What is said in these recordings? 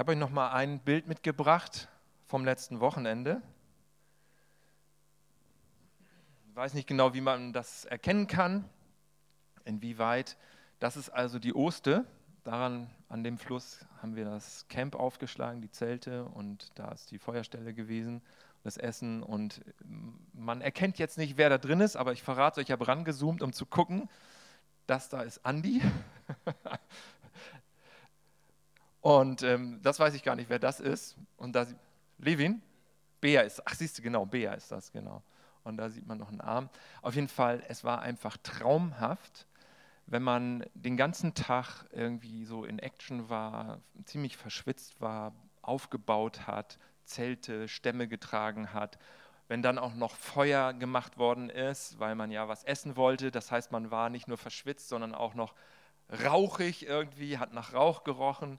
habe euch noch mal ein Bild mitgebracht vom letzten Wochenende. Ich weiß nicht genau, wie man das erkennen kann, inwieweit. Das ist also die Oste. Daran, an dem Fluss, haben wir das Camp aufgeschlagen, die Zelte und da ist die Feuerstelle gewesen, das Essen. Und man erkennt jetzt nicht, wer da drin ist, aber ich verrate euch, ich habe rangezoomt, um zu gucken. Das da ist Andi. Und ähm, das weiß ich gar nicht, wer das ist. Und da Levin? Bea ist, ach siehst du, genau, Bea ist das, genau. Und da sieht man noch einen Arm. Auf jeden Fall, es war einfach traumhaft wenn man den ganzen Tag irgendwie so in Action war, ziemlich verschwitzt war, aufgebaut hat, Zelte, Stämme getragen hat, wenn dann auch noch Feuer gemacht worden ist, weil man ja was essen wollte, das heißt, man war nicht nur verschwitzt, sondern auch noch rauchig irgendwie, hat nach Rauch gerochen.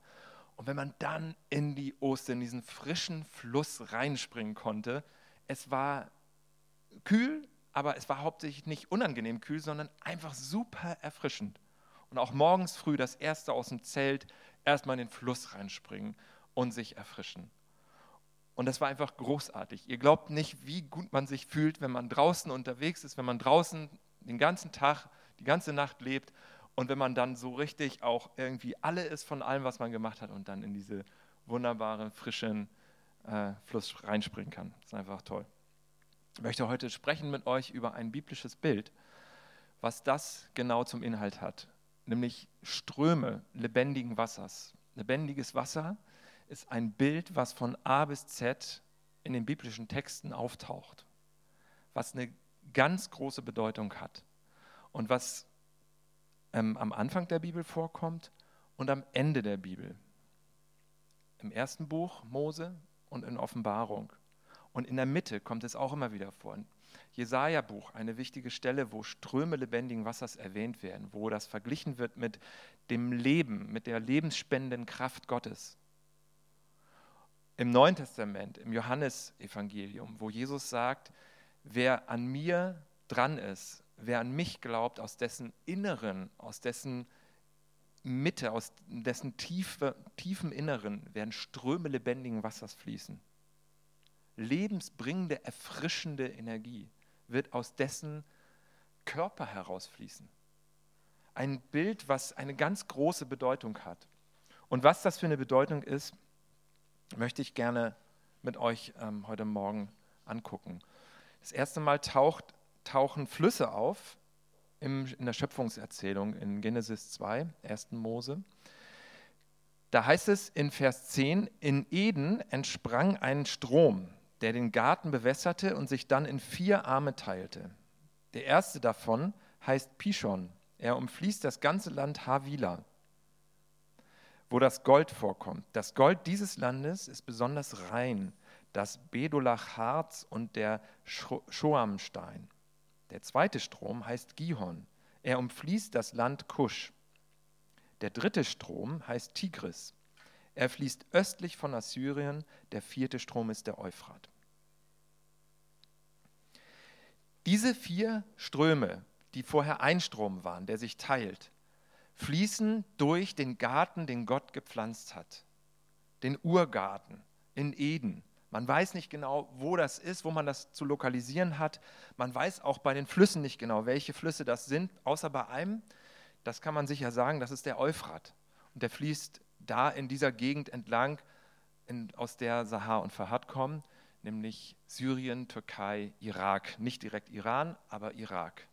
Und wenn man dann in die Oster, in diesen frischen Fluss reinspringen konnte, es war kühl, aber es war hauptsächlich nicht unangenehm kühl, sondern einfach super erfrischend. Und auch morgens früh das erste aus dem Zelt erstmal in den Fluss reinspringen und sich erfrischen. Und das war einfach großartig. Ihr glaubt nicht, wie gut man sich fühlt, wenn man draußen unterwegs ist, wenn man draußen den ganzen Tag, die ganze Nacht lebt und wenn man dann so richtig auch irgendwie alle ist von allem, was man gemacht hat und dann in diese wunderbaren, frischen äh, Fluss reinspringen kann. Das ist einfach toll. Ich möchte heute sprechen mit euch über ein biblisches Bild, was das genau zum Inhalt hat, nämlich Ströme lebendigen Wassers. Lebendiges Wasser ist ein Bild, was von A bis Z in den biblischen Texten auftaucht, was eine ganz große Bedeutung hat und was ähm, am Anfang der Bibel vorkommt und am Ende der Bibel. Im ersten Buch Mose und in Offenbarung. Und in der Mitte kommt es auch immer wieder vor. Jesaja-Buch, eine wichtige Stelle, wo Ströme lebendigen Wassers erwähnt werden, wo das verglichen wird mit dem Leben, mit der lebensspendenden Kraft Gottes. Im Neuen Testament, im Johannesevangelium, wo Jesus sagt, wer an mir dran ist, wer an mich glaubt, aus dessen Inneren, aus dessen Mitte, aus dessen tiefe, tiefen Inneren werden Ströme lebendigen Wassers fließen lebensbringende, erfrischende Energie wird aus dessen Körper herausfließen. Ein Bild, was eine ganz große Bedeutung hat. Und was das für eine Bedeutung ist, möchte ich gerne mit euch ähm, heute Morgen angucken. Das erste Mal taucht, tauchen Flüsse auf im, in der Schöpfungserzählung in Genesis 2, 1. Mose. Da heißt es in Vers 10, in Eden entsprang ein Strom, der den Garten bewässerte und sich dann in vier Arme teilte. Der erste davon heißt Pishon. Er umfließt das ganze Land Havila, wo das Gold vorkommt. Das Gold dieses Landes ist besonders rein, das Bedolach-Harz und der Schoamstein. Der zweite Strom heißt Gihon. Er umfließt das Land Kusch. Der dritte Strom heißt Tigris. Er fließt östlich von Assyrien. Der vierte Strom ist der Euphrat. Diese vier Ströme, die vorher ein Strom waren, der sich teilt, fließen durch den Garten, den Gott gepflanzt hat. Den Urgarten in Eden. Man weiß nicht genau, wo das ist, wo man das zu lokalisieren hat. Man weiß auch bei den Flüssen nicht genau, welche Flüsse das sind, außer bei einem. Das kann man sicher sagen, das ist der Euphrat. Und der fließt da in dieser Gegend entlang, in, aus der Sahar und Fahad kommen nämlich Syrien, Türkei, Irak. Nicht direkt Iran, aber Irak.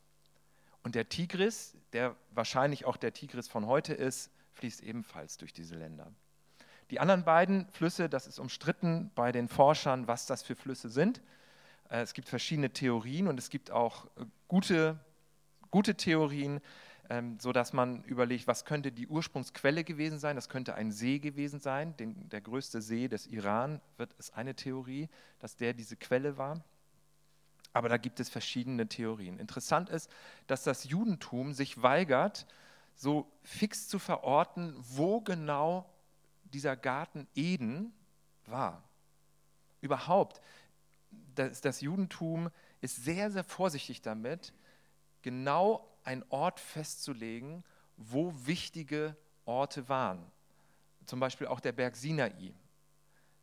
Und der Tigris, der wahrscheinlich auch der Tigris von heute ist, fließt ebenfalls durch diese Länder. Die anderen beiden Flüsse, das ist umstritten bei den Forschern, was das für Flüsse sind. Äh, es gibt verschiedene Theorien und es gibt auch äh, gute, gute Theorien, ähm, sodass man überlegt, was könnte die Ursprungsquelle gewesen sein. Das könnte ein See gewesen sein. Den, der größte See des Iran wird, ist eine Theorie, dass der diese Quelle war. Aber da gibt es verschiedene Theorien. Interessant ist, dass das Judentum sich weigert, so fix zu verorten, wo genau dieser Garten Eden war. Überhaupt, das, das Judentum ist sehr, sehr vorsichtig damit, genau einen Ort festzulegen, wo wichtige Orte waren. zum Beispiel auch der Berg Sinai.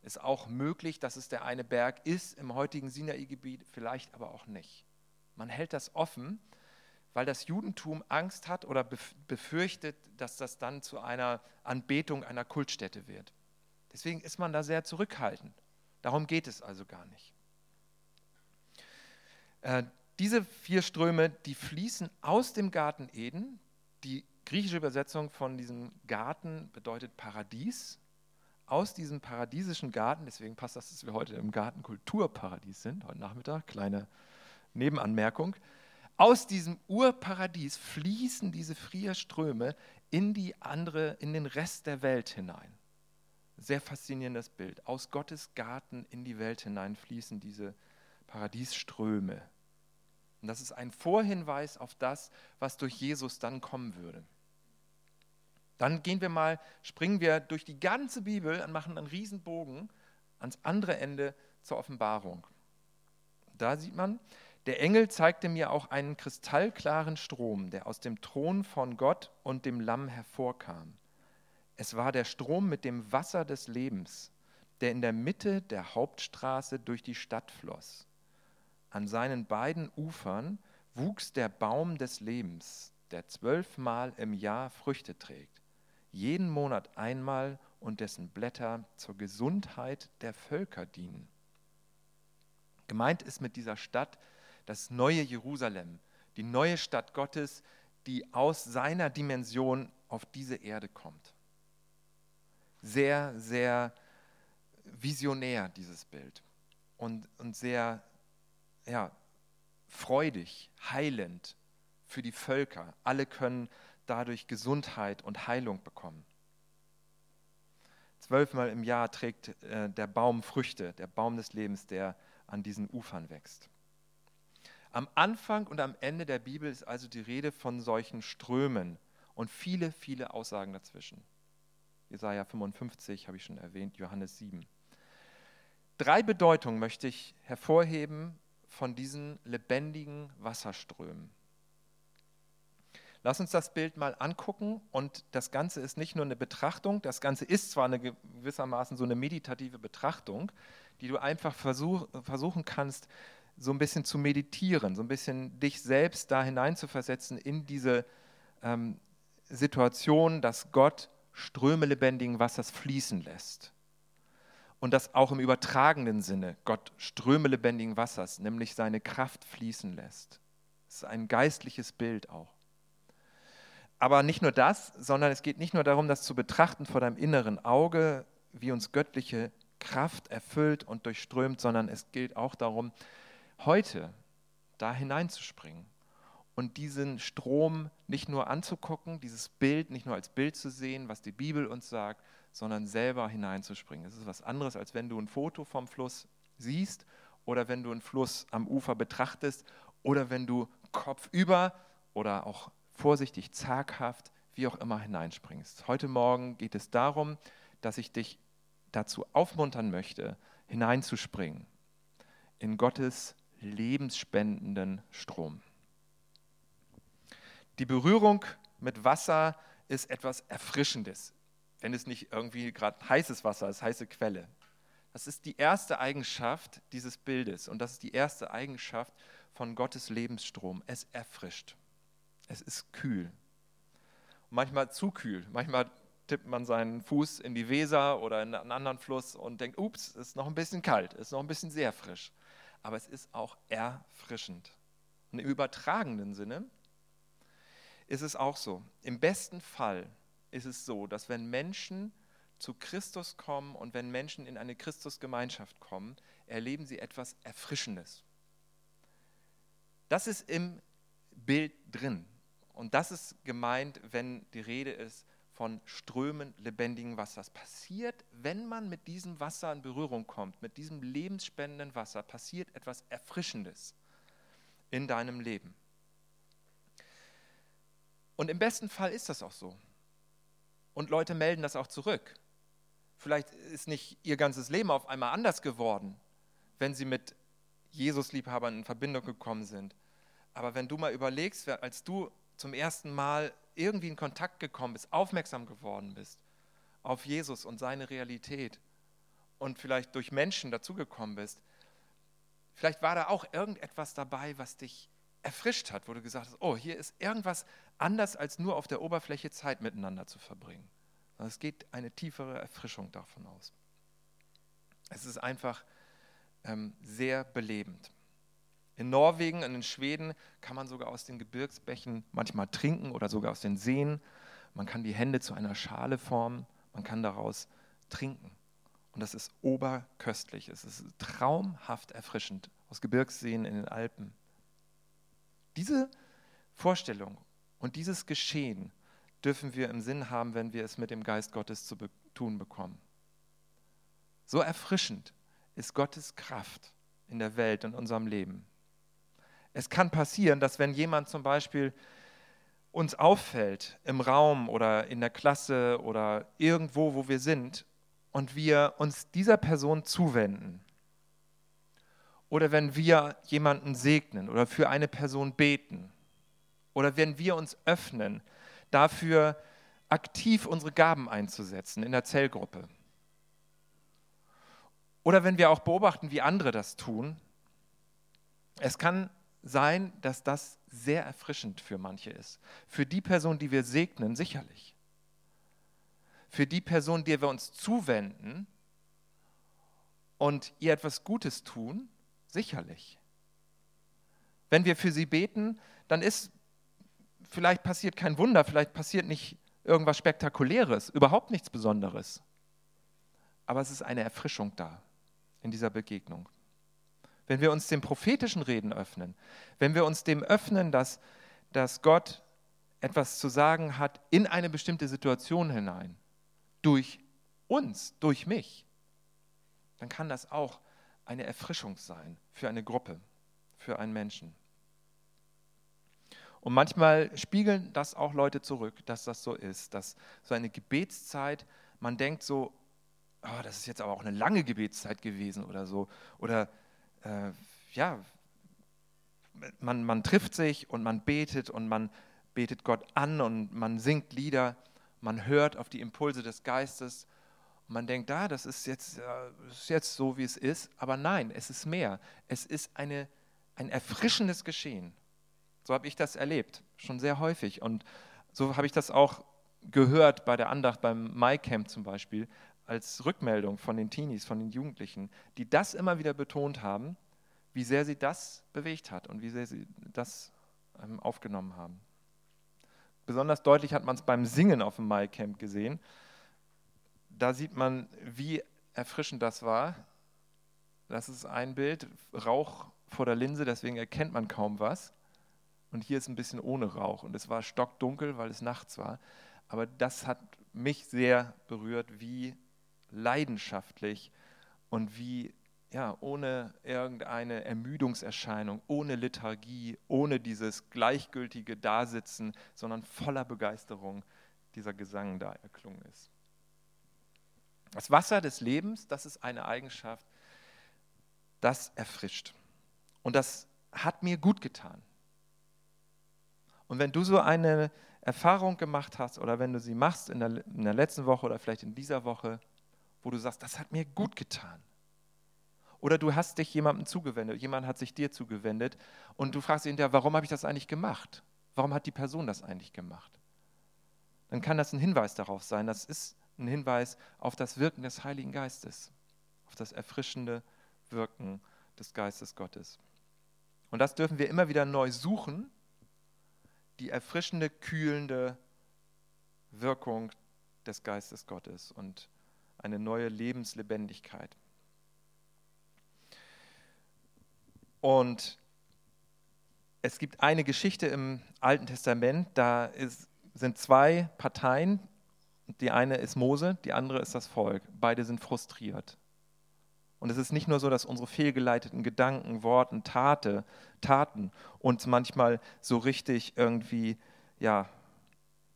Ist auch möglich, dass es der eine Berg ist im heutigen Sinai-Gebiet, vielleicht aber auch nicht. Man hält das offen, weil das Judentum Angst hat oder befürchtet, dass das dann zu einer Anbetung einer Kultstätte wird. Deswegen ist man da sehr zurückhaltend. Darum geht es also gar nicht. Äh, diese vier Ströme, die fließen aus dem Garten Eden. Die griechische Übersetzung von diesem Garten bedeutet Paradies. Aus diesem paradiesischen Garten, deswegen passt das, dass wir heute im Garten Kulturparadies sind, heute Nachmittag, kleine Nebenanmerkung. Aus diesem Urparadies fließen diese vier Ströme in die andere, in den Rest der Welt hinein. Sehr faszinierendes Bild. Aus Gottes Garten in die Welt hinein fließen diese Paradiesströme. Und das ist ein Vorhinweis auf das, was durch Jesus dann kommen würde. Dann gehen wir mal, springen wir durch die ganze Bibel und machen einen Riesenbogen ans andere Ende zur Offenbarung. Da sieht man, der Engel zeigte mir auch einen kristallklaren Strom, der aus dem Thron von Gott und dem Lamm hervorkam. Es war der Strom mit dem Wasser des Lebens, der in der Mitte der Hauptstraße durch die Stadt floss. An seinen beiden Ufern wuchs der Baum des Lebens, der zwölfmal im Jahr Früchte trägt, jeden Monat einmal und dessen Blätter zur Gesundheit der Völker dienen. Gemeint ist mit dieser Stadt das neue Jerusalem, die neue Stadt Gottes, die aus seiner Dimension auf diese Erde kommt. Sehr, sehr visionär, dieses Bild. Und, und sehr ja, freudig, heilend für die Völker. Alle können dadurch Gesundheit und Heilung bekommen. Zwölfmal im Jahr trägt äh, der Baum Früchte, der Baum des Lebens, der an diesen Ufern wächst. Am Anfang und am Ende der Bibel ist also die Rede von solchen Strömen und viele, viele Aussagen dazwischen. Jesaja 55 habe ich schon erwähnt, Johannes 7. Drei Bedeutungen möchte ich hervorheben von diesen lebendigen Wasserströmen. Lass uns das Bild mal angucken und das Ganze ist nicht nur eine Betrachtung, das Ganze ist zwar eine gewissermaßen so eine meditative Betrachtung, die du einfach versuch, versuchen kannst, so ein bisschen zu meditieren, so ein bisschen dich selbst da hineinzuversetzen in diese ähm, Situation, dass Gott Ströme lebendigen Wassers fließen lässt und das auch im übertragenen Sinne Gott Ströme lebendigen Wassers, nämlich seine Kraft fließen lässt. Das ist ein geistliches Bild auch. Aber nicht nur das, sondern es geht nicht nur darum, das zu betrachten vor deinem inneren Auge, wie uns göttliche Kraft erfüllt und durchströmt, sondern es gilt auch darum, heute da hineinzuspringen und diesen Strom nicht nur anzugucken, dieses Bild nicht nur als Bild zu sehen, was die Bibel uns sagt, sondern selber hineinzuspringen. Es ist was anderes, als wenn du ein Foto vom Fluss siehst oder wenn du einen Fluss am Ufer betrachtest oder wenn du kopfüber oder auch vorsichtig, zaghaft, wie auch immer hineinspringst. Heute Morgen geht es darum, dass ich dich dazu aufmuntern möchte, hineinzuspringen in Gottes lebensspendenden Strom. Die Berührung mit Wasser ist etwas Erfrischendes wenn es nicht irgendwie gerade heißes Wasser ist, heiße Quelle. Das ist die erste Eigenschaft dieses Bildes und das ist die erste Eigenschaft von Gottes Lebensstrom. Es erfrischt. Es ist kühl. Manchmal zu kühl. Manchmal tippt man seinen Fuß in die Weser oder in einen anderen Fluss und denkt, ups, ist noch ein bisschen kalt, ist noch ein bisschen sehr frisch. Aber es ist auch erfrischend. Und im übertragenen Sinne ist es auch so. Im besten Fall ist es so, dass wenn Menschen zu Christus kommen und wenn Menschen in eine Christusgemeinschaft kommen, erleben sie etwas Erfrischendes. Das ist im Bild drin. Und das ist gemeint, wenn die Rede ist von Strömen lebendigen Wassers. Passiert, wenn man mit diesem Wasser in Berührung kommt, mit diesem lebensspendenden Wasser, passiert etwas Erfrischendes in deinem Leben. Und im besten Fall ist das auch so. Und Leute melden das auch zurück. Vielleicht ist nicht ihr ganzes Leben auf einmal anders geworden, wenn sie mit Jesus-Liebhabern in Verbindung gekommen sind. Aber wenn du mal überlegst, als du zum ersten Mal irgendwie in Kontakt gekommen bist, aufmerksam geworden bist auf Jesus und seine Realität und vielleicht durch Menschen dazugekommen bist, vielleicht war da auch irgendetwas dabei, was dich erfrischt hat, wo du gesagt hast, oh, hier ist irgendwas anders als nur auf der Oberfläche Zeit miteinander zu verbringen. Es geht eine tiefere Erfrischung davon aus. Es ist einfach ähm, sehr belebend. In Norwegen und in Schweden kann man sogar aus den Gebirgsbächen manchmal trinken oder sogar aus den Seen. Man kann die Hände zu einer Schale formen, man kann daraus trinken. Und das ist oberköstlich, es ist traumhaft erfrischend aus Gebirgsseen in den Alpen. Diese Vorstellung und dieses Geschehen dürfen wir im Sinn haben, wenn wir es mit dem Geist Gottes zu tun bekommen. So erfrischend ist Gottes Kraft in der Welt, in unserem Leben. Es kann passieren, dass wenn jemand zum Beispiel uns auffällt im Raum oder in der Klasse oder irgendwo, wo wir sind, und wir uns dieser Person zuwenden, oder wenn wir jemanden segnen oder für eine Person beten, oder wenn wir uns öffnen, dafür aktiv unsere Gaben einzusetzen in der Zellgruppe, oder wenn wir auch beobachten, wie andere das tun, es kann sein, dass das sehr erfrischend für manche ist. Für die Person, die wir segnen, sicherlich. Für die Person, der wir uns zuwenden und ihr etwas Gutes tun, sicherlich. Wenn wir für sie beten, dann ist vielleicht passiert kein Wunder, vielleicht passiert nicht irgendwas Spektakuläres, überhaupt nichts Besonderes. Aber es ist eine Erfrischung da in dieser Begegnung. Wenn wir uns dem prophetischen Reden öffnen, wenn wir uns dem öffnen, dass, dass Gott etwas zu sagen hat in eine bestimmte Situation hinein, durch uns, durch mich, dann kann das auch eine Erfrischung sein für eine Gruppe, für einen Menschen. Und manchmal spiegeln das auch Leute zurück, dass das so ist, dass so eine Gebetszeit, man denkt so, oh, das ist jetzt aber auch eine lange Gebetszeit gewesen oder so. Oder äh, ja, man, man trifft sich und man betet und man betet Gott an und man singt Lieder, man hört auf die Impulse des Geistes und man denkt, ah, das ist jetzt, ist jetzt so, wie es ist. Aber nein, es ist mehr. Es ist eine, ein erfrischendes Geschehen. So habe ich das erlebt, schon sehr häufig. Und so habe ich das auch gehört bei der Andacht beim MyCamp zum Beispiel, als Rückmeldung von den Teenies, von den Jugendlichen, die das immer wieder betont haben, wie sehr sie das bewegt hat und wie sehr sie das ähm, aufgenommen haben. Besonders deutlich hat man es beim Singen auf dem MyCamp gesehen. Da sieht man, wie erfrischend das war. Das ist ein Bild, Rauch vor der Linse, deswegen erkennt man kaum was. Und hier ist ein bisschen ohne Rauch. Und es war stockdunkel, weil es nachts war. Aber das hat mich sehr berührt, wie leidenschaftlich und wie ja, ohne irgendeine Ermüdungserscheinung, ohne Lethargie, ohne dieses gleichgültige Dasitzen, sondern voller Begeisterung dieser Gesang da erklungen ist. Das Wasser des Lebens, das ist eine Eigenschaft, das erfrischt. Und das hat mir gut getan. Und wenn du so eine Erfahrung gemacht hast oder wenn du sie machst in der, in der letzten Woche oder vielleicht in dieser Woche, wo du sagst, das hat mir gut getan. Oder du hast dich jemandem zugewendet, jemand hat sich dir zugewendet und du fragst ihn, warum habe ich das eigentlich gemacht? Warum hat die Person das eigentlich gemacht? Dann kann das ein Hinweis darauf sein. Das ist ein Hinweis auf das Wirken des Heiligen Geistes, auf das erfrischende Wirken des Geistes Gottes. Und das dürfen wir immer wieder neu suchen, die erfrischende, kühlende Wirkung des Geistes Gottes. Und eine neue Lebenslebendigkeit. Und es gibt eine Geschichte im Alten Testament, da ist, sind zwei Parteien. Die eine ist Mose, die andere ist das Volk. Beide sind frustriert. Und es ist nicht nur so, dass unsere fehlgeleiteten Gedanken, Worten, Tate, Taten uns manchmal so richtig irgendwie ja,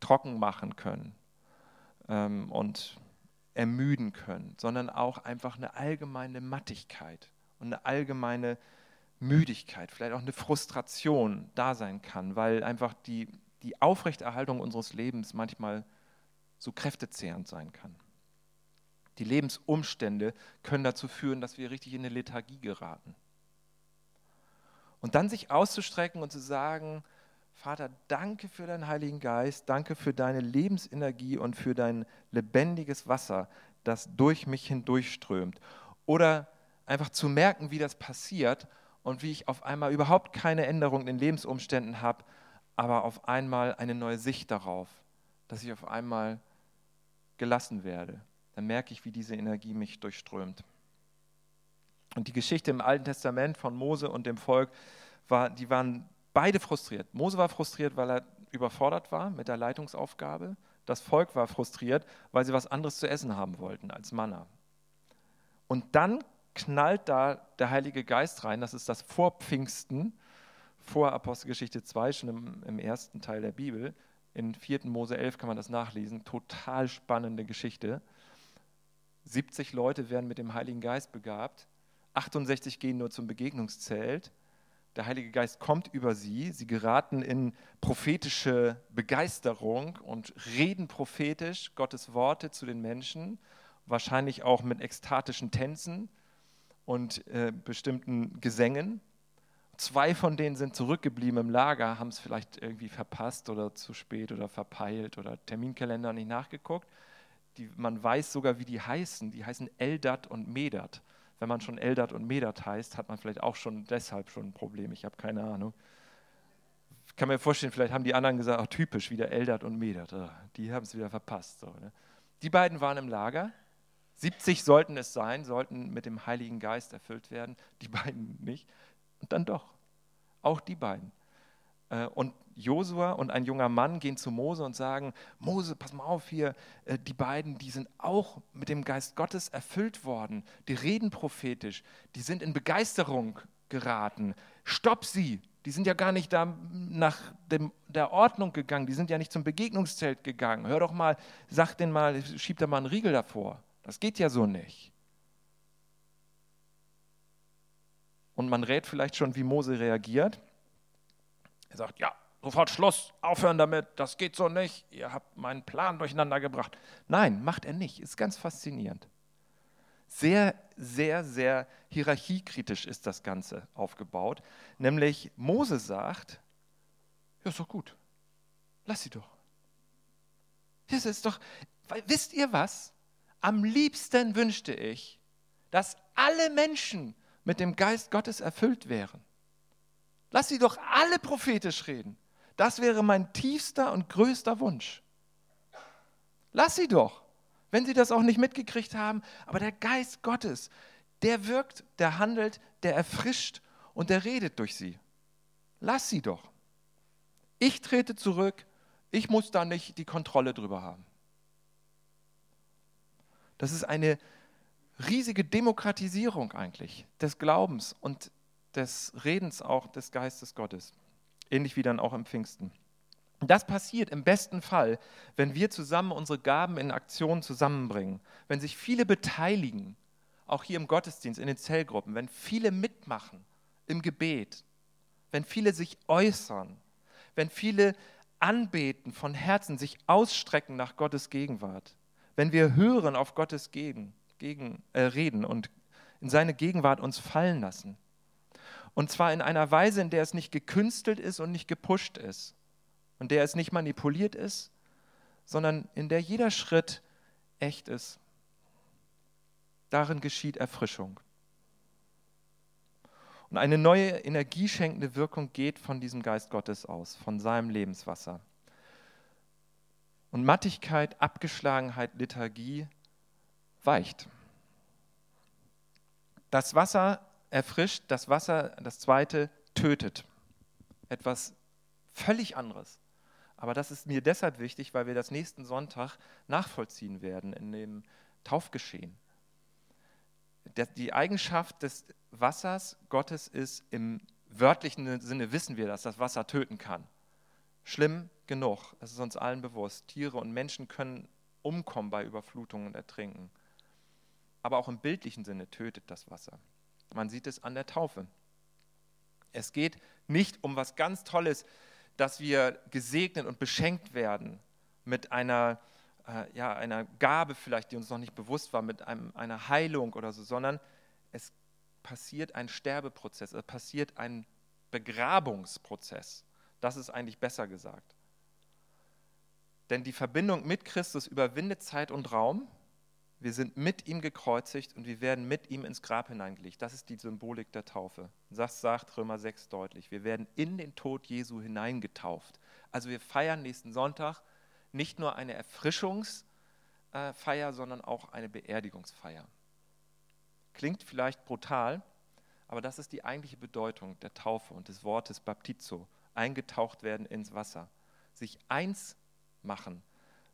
trocken machen können ähm, und ermüden können, sondern auch einfach eine allgemeine Mattigkeit und eine allgemeine Müdigkeit, vielleicht auch eine Frustration da sein kann, weil einfach die, die Aufrechterhaltung unseres Lebens manchmal so kräftezehrend sein kann. Die Lebensumstände können dazu führen, dass wir richtig in eine Lethargie geraten. Und dann sich auszustrecken und zu sagen, Vater, danke für deinen Heiligen Geist, danke für deine Lebensenergie und für dein lebendiges Wasser, das durch mich hindurchströmt. Oder einfach zu merken, wie das passiert und wie ich auf einmal überhaupt keine Änderung in den Lebensumständen habe, aber auf einmal eine neue Sicht darauf, dass ich auf einmal gelassen werde. Dann merke ich, wie diese Energie mich durchströmt. Und die Geschichte im Alten Testament von Mose und dem Volk, war, die waren beide frustriert. Mose war frustriert, weil er überfordert war mit der Leitungsaufgabe. Das Volk war frustriert, weil sie was anderes zu essen haben wollten als Manna. Und dann knallt da der Heilige Geist rein. Das ist das Vorpfingsten, vor Apostelgeschichte 2, schon im, im ersten Teil der Bibel. In 4. Mose 11 kann man das nachlesen. Total spannende Geschichte. 70 Leute werden mit dem Heiligen Geist begabt. 68 gehen nur zum Begegnungszelt der Heilige Geist kommt über sie, sie geraten in prophetische Begeisterung und reden prophetisch Gottes Worte zu den Menschen, wahrscheinlich auch mit ekstatischen Tänzen und äh, bestimmten Gesängen. Zwei von denen sind zurückgeblieben im Lager, haben es vielleicht irgendwie verpasst oder zu spät oder verpeilt oder Terminkalender nicht nachgeguckt. Die, man weiß sogar, wie die heißen. Die heißen Eldat und Medat wenn man schon Eldat und Medat heißt, hat man vielleicht auch schon deshalb schon ein Problem. Ich habe keine Ahnung. Ich kann mir vorstellen, vielleicht haben die anderen gesagt, ach, typisch, wieder Eldat und Medat. Oh, die haben es wieder verpasst. So, ne? Die beiden waren im Lager. 70 sollten es sein, sollten mit dem Heiligen Geist erfüllt werden. Die beiden nicht. Und dann doch. Auch die beiden. Äh, und Josua und ein junger Mann gehen zu Mose und sagen, Mose, pass mal auf hier, äh, die beiden, die sind auch mit dem Geist Gottes erfüllt worden, die reden prophetisch, die sind in Begeisterung geraten. Stopp sie, die sind ja gar nicht da nach dem, der Ordnung gegangen, die sind ja nicht zum Begegnungszelt gegangen. Hör doch mal, sag den mal, schieb da mal einen Riegel davor. Das geht ja so nicht. Und man rät vielleicht schon, wie Mose reagiert. Er sagt, ja, sofort Schluss, aufhören damit, das geht so nicht, ihr habt meinen Plan durcheinander gebracht. Nein, macht er nicht, ist ganz faszinierend. Sehr, sehr, sehr hierarchiekritisch ist das Ganze aufgebaut. Nämlich Mose sagt, ja, ist doch gut, lass sie doch. Das ist doch, wisst ihr was? Am liebsten wünschte ich, dass alle Menschen mit dem Geist Gottes erfüllt wären. Lass sie doch alle prophetisch reden. Das wäre mein tiefster und größter Wunsch. Lass sie doch, wenn sie das auch nicht mitgekriegt haben. Aber der Geist Gottes, der wirkt, der handelt, der erfrischt und der redet durch sie. Lass sie doch. Ich trete zurück, ich muss da nicht die Kontrolle drüber haben. Das ist eine riesige Demokratisierung eigentlich des Glaubens und des Redens auch des Geistes Gottes. Ähnlich wie dann auch im Pfingsten. Das passiert im besten Fall, wenn wir zusammen unsere Gaben in Aktion zusammenbringen, wenn sich viele beteiligen, auch hier im Gottesdienst, in den Zellgruppen, wenn viele mitmachen im Gebet, wenn viele sich äußern, wenn viele anbeten von Herzen, sich ausstrecken nach Gottes Gegenwart, wenn wir hören auf Gottes Gegen, gegen, äh, Reden und in seine Gegenwart uns fallen lassen, und zwar in einer Weise, in der es nicht gekünstelt ist und nicht gepusht ist. Und der es nicht manipuliert ist, sondern in der jeder Schritt echt ist. Darin geschieht Erfrischung. Und eine neue energieschenkende Wirkung geht von diesem Geist Gottes aus, von seinem Lebenswasser. Und Mattigkeit, Abgeschlagenheit, Lethargie weicht. Das Wasser erfrischt, das Wasser, das zweite, tötet. Etwas völlig anderes. Aber das ist mir deshalb wichtig, weil wir das nächsten Sonntag nachvollziehen werden in dem Taufgeschehen. Die Eigenschaft des Wassers Gottes ist im wörtlichen Sinne, wissen wir, dass das Wasser töten kann. Schlimm genug, das ist uns allen bewusst. Tiere und Menschen können umkommen bei Überflutungen und Ertrinken. Aber auch im bildlichen Sinne tötet das Wasser. Man sieht es an der Taufe. Es geht nicht um was ganz Tolles, dass wir gesegnet und beschenkt werden mit einer äh, ja, einer Gabe vielleicht, die uns noch nicht bewusst war, mit einem, einer Heilung oder so, sondern es passiert ein Sterbeprozess, es passiert ein Begrabungsprozess. Das ist eigentlich besser gesagt. Denn die Verbindung mit Christus überwindet Zeit und Raum. Wir sind mit ihm gekreuzigt und wir werden mit ihm ins Grab hineingelegt. Das ist die Symbolik der Taufe. Das sagt Römer 6 deutlich. Wir werden in den Tod Jesu hineingetauft. Also wir feiern nächsten Sonntag nicht nur eine Erfrischungsfeier, sondern auch eine Beerdigungsfeier. Klingt vielleicht brutal, aber das ist die eigentliche Bedeutung der Taufe und des Wortes Baptizo, eingetaucht werden ins Wasser, sich eins machen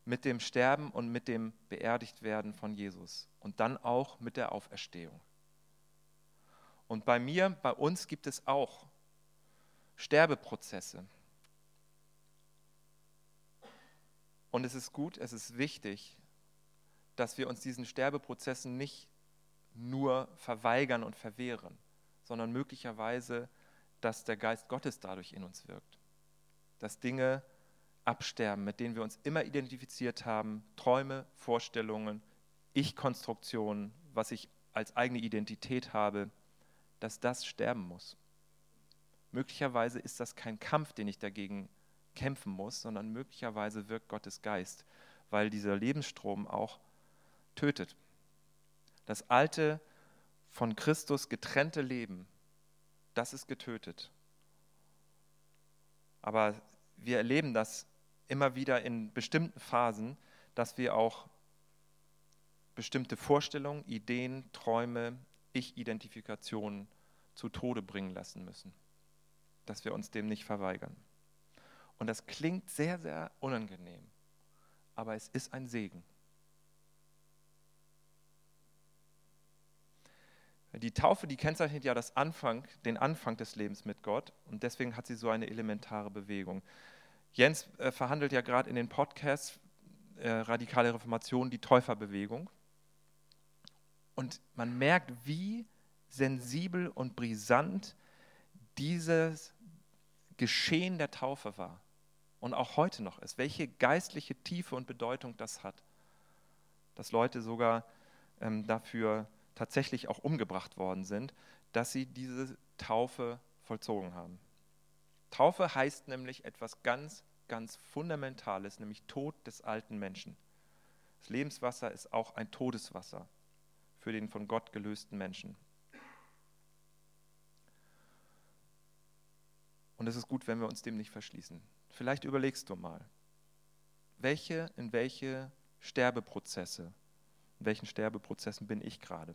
mit dem Sterben und mit dem Beerdigtwerden von Jesus und dann auch mit der Auferstehung. Und bei mir, bei uns gibt es auch Sterbeprozesse. Und es ist gut, es ist wichtig, dass wir uns diesen Sterbeprozessen nicht nur verweigern und verwehren, sondern möglicherweise, dass der Geist Gottes dadurch in uns wirkt. Dass Dinge absterben, mit denen wir uns immer identifiziert haben, Träume, Vorstellungen, Ich-Konstruktionen, was ich als eigene Identität habe, dass das sterben muss. Möglicherweise ist das kein Kampf, den ich dagegen kämpfen muss, sondern möglicherweise wirkt Gottes Geist, weil dieser Lebensstrom auch tötet. Das alte, von Christus getrennte Leben, das ist getötet. Aber wir erleben das immer wieder in bestimmten Phasen, dass wir auch bestimmte Vorstellungen, Ideen, Träume, Ich-Identifikationen zu Tode bringen lassen müssen. Dass wir uns dem nicht verweigern. Und das klingt sehr, sehr unangenehm, aber es ist ein Segen. Die Taufe, die kennzeichnet ja Anfang, den Anfang des Lebens mit Gott und deswegen hat sie so eine elementare Bewegung. Jens äh, verhandelt ja gerade in den Podcasts äh, Radikale Reformation die Täuferbewegung und man merkt, wie sensibel und brisant dieses Geschehen der Taufe war und auch heute noch ist, welche geistliche Tiefe und Bedeutung das hat, dass Leute sogar ähm, dafür tatsächlich auch umgebracht worden sind, dass sie diese Taufe vollzogen haben. Taufe heißt nämlich etwas ganz, ganz Fundamentales, nämlich Tod des alten Menschen. Das Lebenswasser ist auch ein Todeswasser für den von Gott gelösten Menschen. Und es ist gut, wenn wir uns dem nicht verschließen. Vielleicht überlegst du mal, welche, in welche Sterbeprozesse, in welchen Sterbeprozessen bin ich gerade?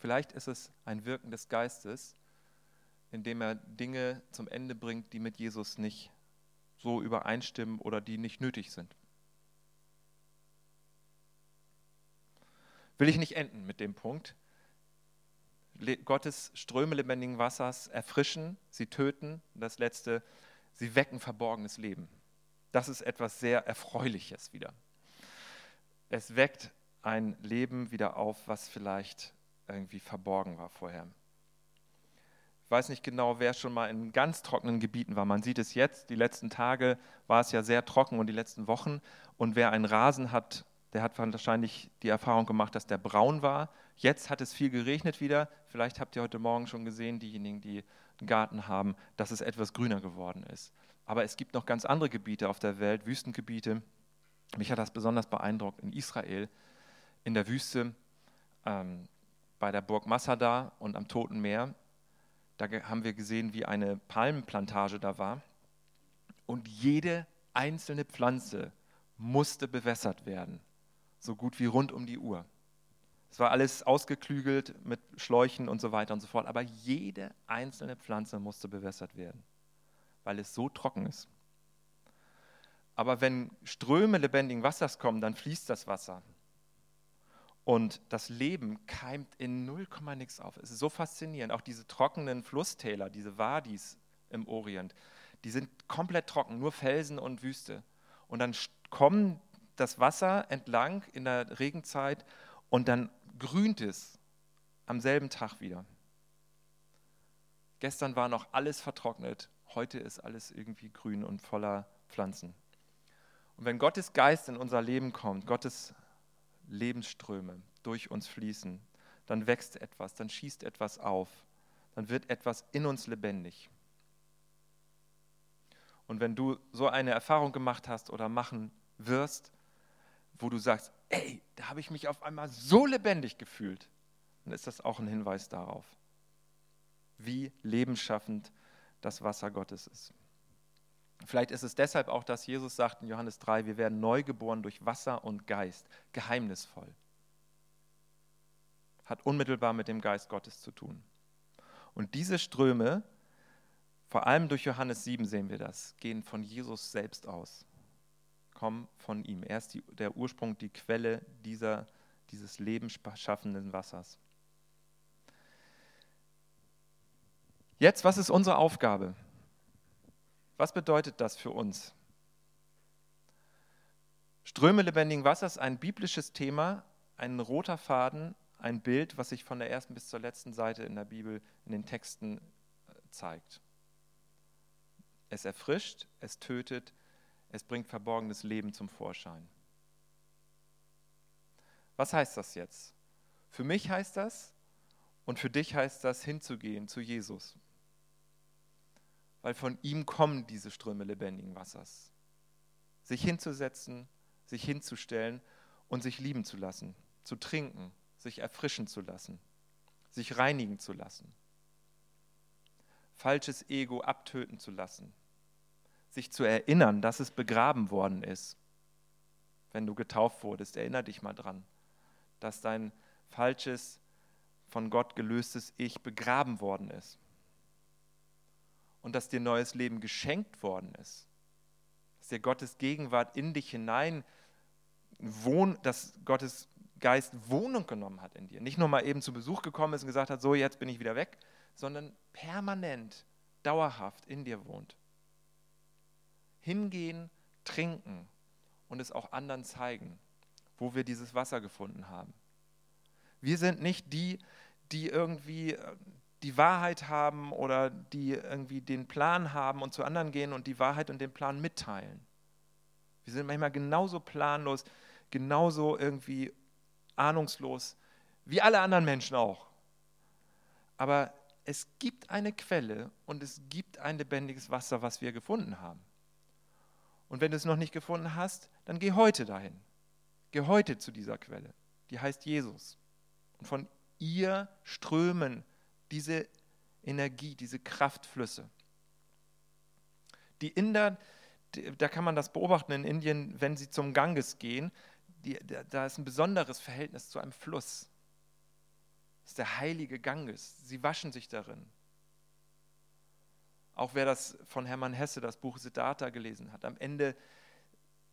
Vielleicht ist es ein Wirken des Geistes, indem er Dinge zum Ende bringt, die mit Jesus nicht so übereinstimmen oder die nicht nötig sind. Will ich nicht enden mit dem Punkt. Gottes Ströme lebendigen Wassers erfrischen, sie töten. Das letzte, sie wecken verborgenes Leben. Das ist etwas sehr Erfreuliches wieder. Es weckt ein Leben wieder auf, was vielleicht irgendwie verborgen war vorher. Ich weiß nicht genau, wer schon mal in ganz trockenen Gebieten war. Man sieht es jetzt, die letzten Tage war es ja sehr trocken und die letzten Wochen. Und wer einen Rasen hat, der hat wahrscheinlich die Erfahrung gemacht, dass der braun war. Jetzt hat es viel geregnet wieder. Vielleicht habt ihr heute Morgen schon gesehen, diejenigen, die einen Garten haben, dass es etwas grüner geworden ist. Aber es gibt noch ganz andere Gebiete auf der Welt, Wüstengebiete. Mich hat das besonders beeindruckt in Israel, in der Wüste. Ähm, bei der Burg Masada und am Toten Meer. Da haben wir gesehen, wie eine Palmenplantage da war. Und jede einzelne Pflanze musste bewässert werden, so gut wie rund um die Uhr. Es war alles ausgeklügelt mit Schläuchen und so weiter und so fort, aber jede einzelne Pflanze musste bewässert werden, weil es so trocken ist. Aber wenn Ströme lebendigen Wassers kommen, dann fließt das Wasser. Und das Leben keimt in 0, nix auf. Es ist so faszinierend. Auch diese trockenen Flusstäler, diese Wadis im Orient, die sind komplett trocken, nur Felsen und Wüste. Und dann kommt das Wasser entlang in der Regenzeit und dann grünt es am selben Tag wieder. Gestern war noch alles vertrocknet, heute ist alles irgendwie grün und voller pflanzen. Und wenn Gottes Geist in unser Leben kommt, Gottes Lebensströme durch uns fließen, dann wächst etwas, dann schießt etwas auf, dann wird etwas in uns lebendig. Und wenn du so eine Erfahrung gemacht hast oder machen wirst, wo du sagst, ey, da habe ich mich auf einmal so lebendig gefühlt, dann ist das auch ein Hinweis darauf, wie lebensschaffend das Wasser Gottes ist. Vielleicht ist es deshalb auch, dass Jesus sagt in Johannes 3, wir werden neu geboren durch Wasser und Geist, geheimnisvoll. Hat unmittelbar mit dem Geist Gottes zu tun. Und diese Ströme, vor allem durch Johannes 7 sehen wir das, gehen von Jesus selbst aus, kommen von ihm. Er ist die, der Ursprung, die Quelle dieser, dieses lebensschaffenden Wassers. Jetzt, was ist unsere Aufgabe? Was bedeutet das für uns? Ströme lebendigen Wassers, ein biblisches Thema, ein roter Faden, ein Bild, was sich von der ersten bis zur letzten Seite in der Bibel, in den Texten äh, zeigt. Es erfrischt, es tötet, es bringt verborgenes Leben zum Vorschein. Was heißt das jetzt? Für mich heißt das und für dich heißt das hinzugehen zu Jesus weil von ihm kommen diese Ströme lebendigen Wassers. Sich hinzusetzen, sich hinzustellen und sich lieben zu lassen, zu trinken, sich erfrischen zu lassen, sich reinigen zu lassen, falsches Ego abtöten zu lassen, sich zu erinnern, dass es begraben worden ist. Wenn du getauft wurdest, erinnere dich mal dran, dass dein falsches, von Gott gelöstes Ich begraben worden ist und dass dir neues Leben geschenkt worden ist. Dass dir Gottes Gegenwart in dich hinein wohnt, dass Gottes Geist Wohnung genommen hat in dir. Nicht nur mal eben zu Besuch gekommen ist und gesagt hat, so jetzt bin ich wieder weg, sondern permanent, dauerhaft in dir wohnt. Hingehen, trinken und es auch anderen zeigen, wo wir dieses Wasser gefunden haben. Wir sind nicht die, die irgendwie äh, die Wahrheit haben oder die irgendwie den Plan haben und zu anderen gehen und die Wahrheit und den Plan mitteilen. Wir sind manchmal genauso planlos, genauso irgendwie ahnungslos wie alle anderen Menschen auch. Aber es gibt eine Quelle und es gibt ein lebendiges Wasser, was wir gefunden haben. Und wenn du es noch nicht gefunden hast, dann geh heute dahin. Geh heute zu dieser Quelle. Die heißt Jesus. Und von ihr strömen diese Energie, diese Kraftflüsse. Die Inder, da kann man das beobachten in Indien, wenn sie zum Ganges gehen, die, da ist ein besonderes Verhältnis zu einem Fluss. Das ist der heilige Ganges. Sie waschen sich darin. Auch wer das von Hermann Hesse, das Buch Siddhartha gelesen hat, am Ende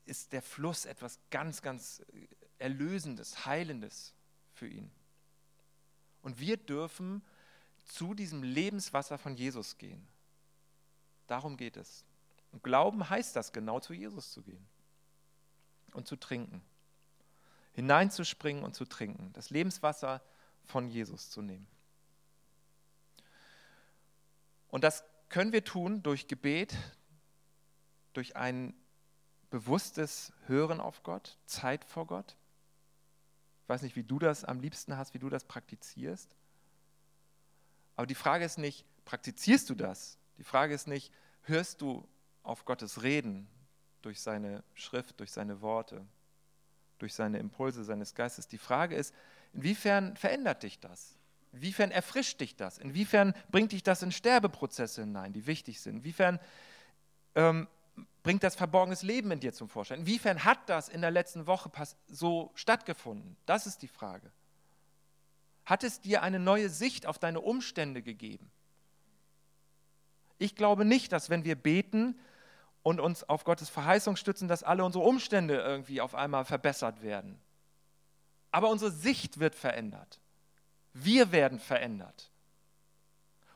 ist der Fluss etwas ganz, ganz Erlösendes, Heilendes für ihn. Und wir dürfen zu diesem Lebenswasser von Jesus gehen. Darum geht es. Und Glauben heißt das, genau zu Jesus zu gehen und zu trinken. Hineinzuspringen und zu trinken. Das Lebenswasser von Jesus zu nehmen. Und das können wir tun durch Gebet, durch ein bewusstes Hören auf Gott, Zeit vor Gott. Ich weiß nicht, wie du das am liebsten hast, wie du das praktizierst. Aber die Frage ist nicht, praktizierst du das? Die Frage ist nicht, hörst du auf Gottes Reden durch seine Schrift, durch seine Worte, durch seine Impulse seines Geistes. Die Frage ist, inwiefern verändert dich das? Inwiefern erfrischt dich das? Inwiefern bringt dich das in Sterbeprozesse hinein, die wichtig sind? Inwiefern ähm, bringt das verborgenes Leben in dir zum Vorschein? Inwiefern hat das in der letzten Woche so stattgefunden? Das ist die Frage. Hat es dir eine neue Sicht auf deine Umstände gegeben? Ich glaube nicht, dass wenn wir beten und uns auf Gottes Verheißung stützen, dass alle unsere Umstände irgendwie auf einmal verbessert werden. Aber unsere Sicht wird verändert. Wir werden verändert.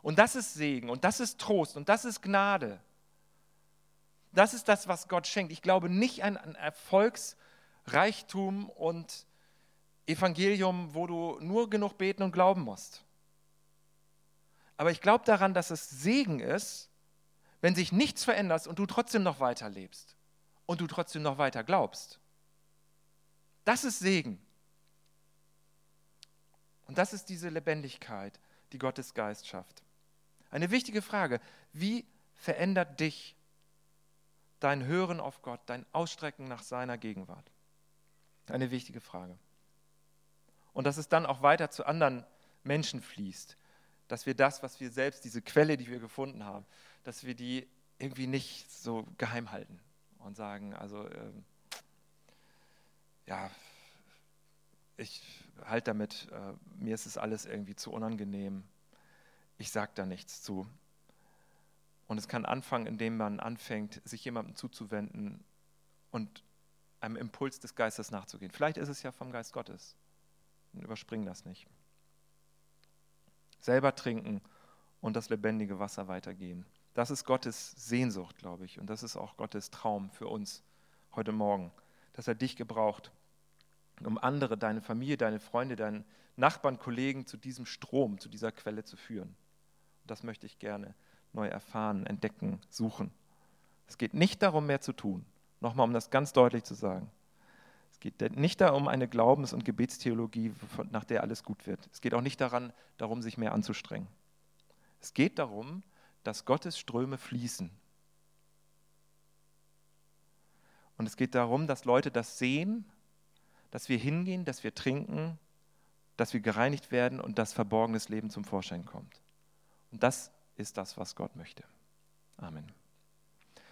Und das ist Segen und das ist Trost und das ist Gnade. Das ist das, was Gott schenkt. Ich glaube nicht an Erfolgsreichtum und Evangelium, wo du nur genug beten und glauben musst. Aber ich glaube daran, dass es Segen ist, wenn sich nichts verändert und du trotzdem noch weiter lebst und du trotzdem noch weiter glaubst. Das ist Segen. Und das ist diese Lebendigkeit, die Gottes Geist schafft. Eine wichtige Frage, wie verändert dich dein Hören auf Gott, dein Ausstrecken nach seiner Gegenwart? Eine wichtige Frage. Und dass es dann auch weiter zu anderen Menschen fließt, dass wir das, was wir selbst, diese Quelle, die wir gefunden haben, dass wir die irgendwie nicht so geheim halten und sagen, also ähm, ja, ich halte damit, äh, mir ist es alles irgendwie zu unangenehm, ich sage da nichts zu. Und es kann anfangen, indem man anfängt, sich jemandem zuzuwenden und einem Impuls des Geistes nachzugehen. Vielleicht ist es ja vom Geist Gottes. Dann überspringen das nicht. Selber trinken und das lebendige Wasser weitergeben. Das ist Gottes Sehnsucht, glaube ich. Und das ist auch Gottes Traum für uns heute Morgen, dass er dich gebraucht, um andere, deine Familie, deine Freunde, deine Nachbarn, Kollegen zu diesem Strom, zu dieser Quelle zu führen. Und das möchte ich gerne neu erfahren, entdecken, suchen. Es geht nicht darum, mehr zu tun. Nochmal, um das ganz deutlich zu sagen. Es geht nicht darum, eine Glaubens- und Gebetstheologie, nach der alles gut wird. Es geht auch nicht daran, darum, sich mehr anzustrengen. Es geht darum, dass Gottes Ströme fließen. Und es geht darum, dass Leute das sehen, dass wir hingehen, dass wir trinken, dass wir gereinigt werden und dass verborgenes Leben zum Vorschein kommt. Und das ist das, was Gott möchte. Amen.